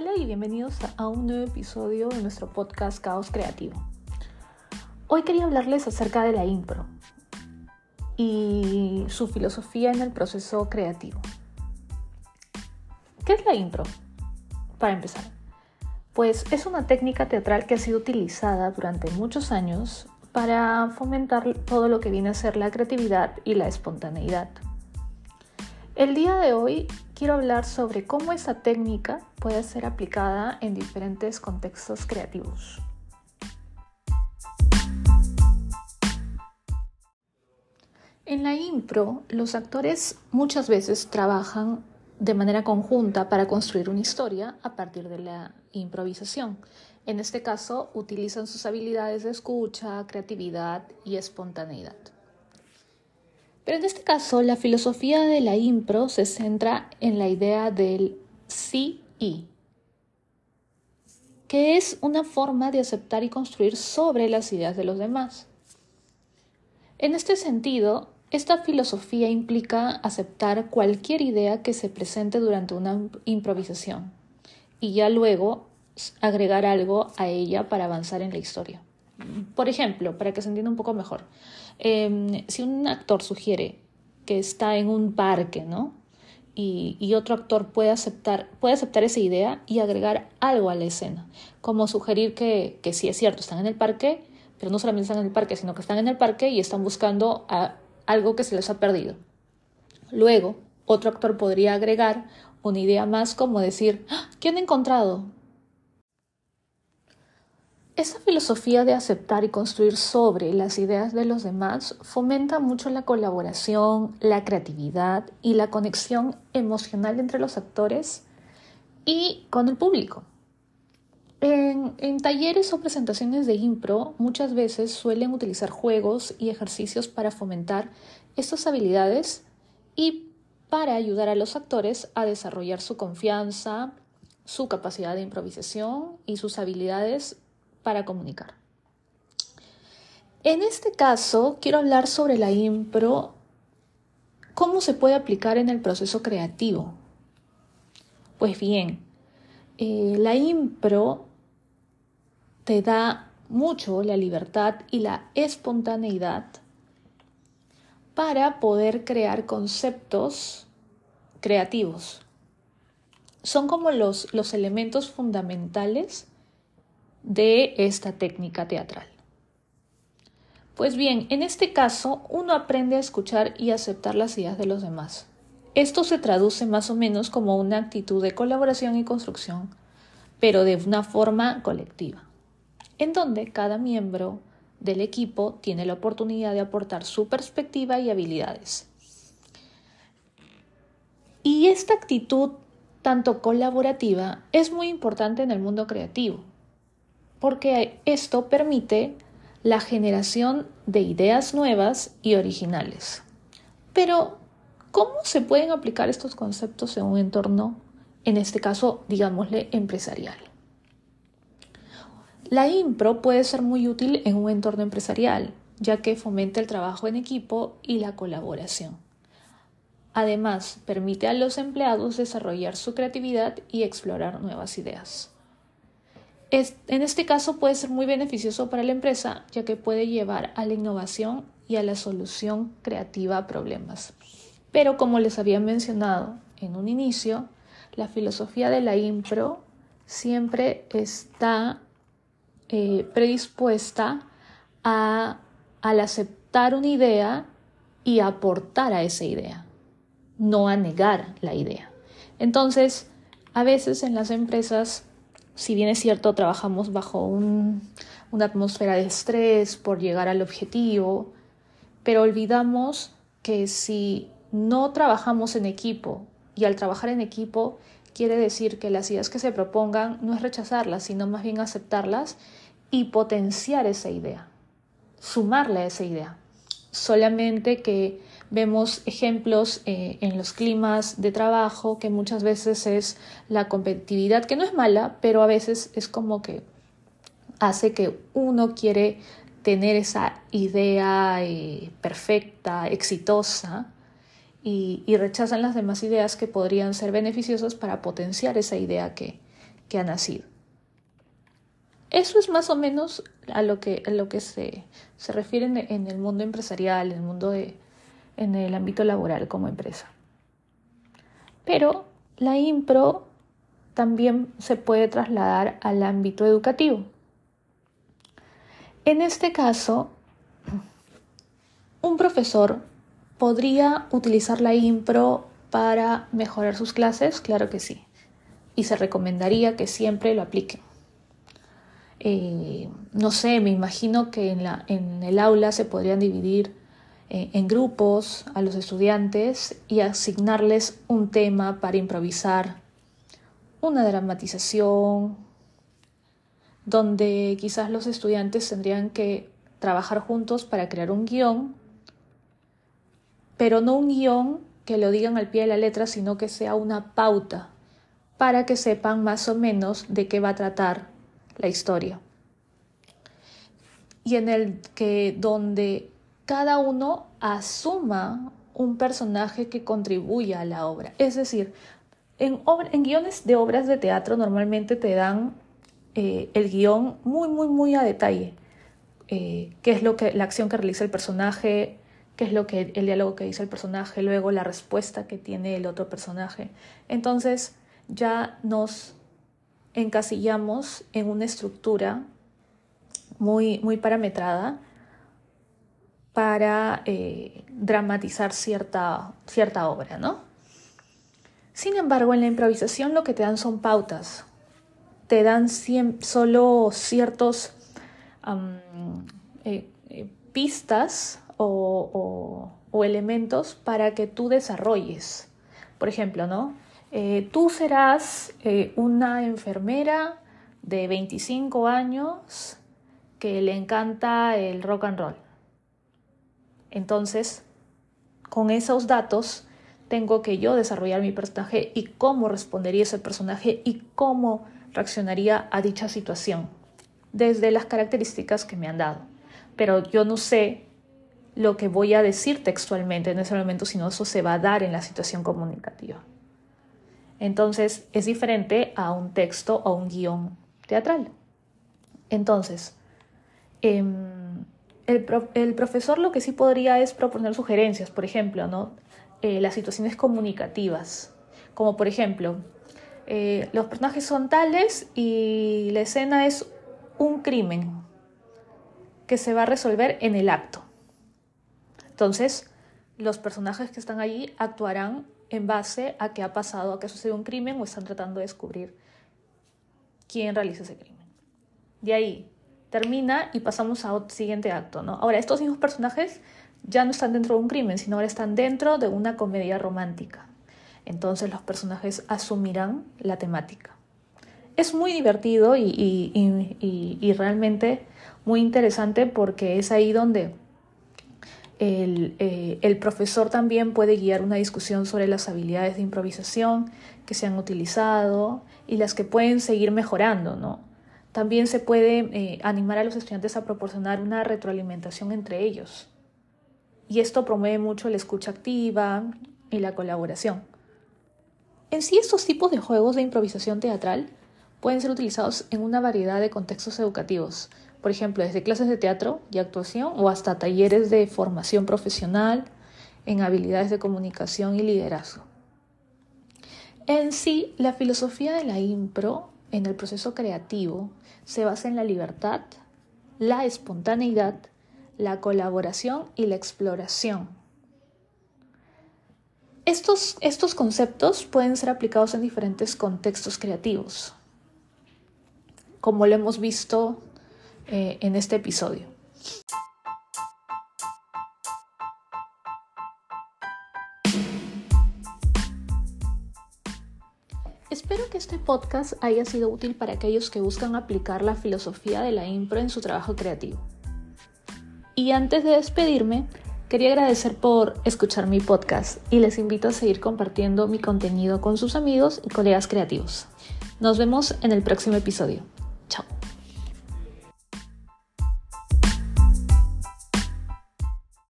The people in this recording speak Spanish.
Hola y bienvenidos a un nuevo episodio de nuestro podcast Caos Creativo. Hoy quería hablarles acerca de la impro y su filosofía en el proceso creativo. ¿Qué es la impro? Para empezar, pues es una técnica teatral que ha sido utilizada durante muchos años para fomentar todo lo que viene a ser la creatividad y la espontaneidad. El día de hoy quiero hablar sobre cómo esa técnica puede ser aplicada en diferentes contextos creativos. En la impro, los actores muchas veces trabajan de manera conjunta para construir una historia a partir de la improvisación. En este caso, utilizan sus habilidades de escucha, creatividad y espontaneidad. Pero en este caso, la filosofía de la impro se centra en la idea del sí y, que es una forma de aceptar y construir sobre las ideas de los demás. En este sentido, esta filosofía implica aceptar cualquier idea que se presente durante una improvisación y ya luego agregar algo a ella para avanzar en la historia. Por ejemplo, para que se entienda un poco mejor, Em, si un actor sugiere que está en un parque, ¿no? Y, otro actor puede aceptar, puede aceptar esa idea y agregar algo a la escena, como sugerir que, que sí es cierto, están en el parque, pero no solamente están en el parque, sino que están en el parque y están buscando algo que se les ha perdido. Luego, otro actor podría agregar una idea más como decir, ¡Ah! ¿qué han encontrado? Esa filosofía de aceptar y construir sobre las ideas de los demás fomenta mucho la colaboración, la creatividad y la conexión emocional entre los actores y con el público. En, en, talleres o presentaciones de impro muchas veces suelen utilizar juegos y ejercicios para fomentar estas habilidades y para ayudar a los actores a desarrollar su confianza, su capacidad de improvisación y sus habilidades para comunicar. En este caso, quiero hablar sobre la impro, cómo se puede aplicar en el proceso creativo. Pues bien, eh, la impro te da mucho la libertad y la espontaneidad para poder crear conceptos creativos. Son como los, los elementos fundamentales de esta técnica teatral. Pues bien, en este caso uno aprende a escuchar y aceptar las ideas de los demás. Esto se traduce más o menos como una actitud de colaboración y construcción, pero de una forma colectiva, en donde cada miembro del equipo tiene la oportunidad de aportar su perspectiva y habilidades. Y esta actitud tanto colaborativa es muy importante en el mundo creativo, porque esto permite la generación de ideas nuevas y originales. Pero, ¿cómo se pueden aplicar estos conceptos en un entorno, en este caso, digámosle, empresarial? La impro puede ser muy útil en un entorno empresarial, ya que fomenta el trabajo en equipo y la colaboración. Además, permite a los empleados desarrollar su creatividad y explorar nuevas ideas en este caso puede ser muy beneficioso para la empresa, ya que puede llevar a la innovación y a la solución creativa a problemas. Pero como les había mencionado en un inicio, la filosofía de la impro siempre está eh, predispuesta a, al aceptar una idea y aportar a esa idea, no a negar la idea. Entonces, a veces en las empresas si bien es cierto, trabajamos bajo una atmósfera de estrés por llegar al objetivo, pero olvidamos que si no trabajamos en equipo, y al trabajar en equipo quiere decir que las ideas que se propongan no es rechazarlas, sino más bien aceptarlas y potenciar esa idea, sumarle a esa idea. Solamente que Vemos ejemplos eh, en los climas de trabajo que muchas veces es la competitividad, que no es mala, pero a veces es como que hace que uno quiere tener esa idea eh, perfecta, exitosa, y, rechazan las demás ideas que podrían ser beneficiosas para potenciar esa idea que, que ha nacido. Eso es más o menos a lo que, lo que se, se refiere en, el mundo empresarial, en el mundo de, en el ámbito laboral como empresa. Pero la impro también se puede trasladar al ámbito educativo. En este caso, un profesor podría utilizar la impro para mejorar sus clases, claro que sí, y se recomendaría que siempre lo apliquen. Eh, no sé, me imagino que en, la, en el aula se podrían dividir eh, en grupos a los estudiantes y asignarles un tema para improvisar, una dramatización, donde quizás los estudiantes tendrían que trabajar juntos para crear un guion, pero no un guion que lo digan al pie de la letra, sino que sea una pauta para que sepan más o menos de qué va a tratar la historia. Y en el que donde cada uno asuma un personaje que contribuya a la obra. Es decir, en, guiones de obras de teatro normalmente te dan eh, el guion muy, muy, muy a detalle. Eh, qué es lo que, la acción que realiza el personaje, qué es lo que el diálogo que dice el personaje, luego la respuesta que tiene el otro personaje. Entonces ya nos encasillamos en una estructura muy, muy parametrada para eh, dramatizar cierta, cierta obra, ¿no? Sin embargo, en la improvisación lo que te dan son pautas, te dan solo ciertos eh, eh, pistas o, elementos para que tú desarrolles. Por ejemplo, ¿no? tú serás una enfermera de 25 años que le encanta el rock and roll. Entonces, con esos datos, tengo que yo desarrollar mi personaje y cómo respondería ese personaje y cómo reaccionaría a dicha situación, desde las características que me han dado. Pero yo no sé lo que voy a decir textualmente en ese momento, sino eso se va a dar en la situación comunicativa. Entonces, es diferente a un texto o un guion teatral. Entonces, Em, el, profesor lo que sí podría es proponer sugerencias, por ejemplo, ¿no? Eh, las situaciones comunicativas, como por ejemplo, eh, los personajes son tales y la escena es un crimen que se va a resolver en el acto. Entonces, los personajes que están allí actuarán en base a que ha pasado, a que ha sucedido un crimen o están tratando de descubrir quién realiza ese crimen. De ahí, termina y pasamos a siguiente acto, ¿no? Ahora, estos mismos personajes ya no están dentro de un crimen, sino ahora están dentro de una comedia romántica. Entonces los personajes asumirán la temática. Es muy divertido y, realmente muy interesante porque es ahí donde el, eh, el, profesor también puede guiar una discusión sobre las habilidades de improvisación que se han utilizado y las que pueden seguir mejorando, ¿no? También se puede eh, animar a los estudiantes a proporcionar una retroalimentación entre ellos. Y esto promueve mucho la escucha activa y la colaboración. En sí, estos tipos de juegos de improvisación teatral pueden ser utilizados en una variedad de contextos educativos, por ejemplo, desde clases de teatro y actuación o hasta talleres de formación profesional en habilidades de comunicación y liderazgo. En sí, la filosofía de la impro en el proceso creativo se basa en la libertad, la espontaneidad, la colaboración y la exploración. Estos, estos conceptos pueden ser aplicados en diferentes contextos creativos, como lo hemos visto eh, en este episodio. Espero que este podcast haya sido útil para aquellos que buscan aplicar la filosofía de la impro en su trabajo creativo. Y antes de despedirme, quería agradecer por escuchar mi podcast y les invito a seguir compartiendo mi contenido con sus amigos y colegas creativos. Nos vemos en el próximo episodio. Chao.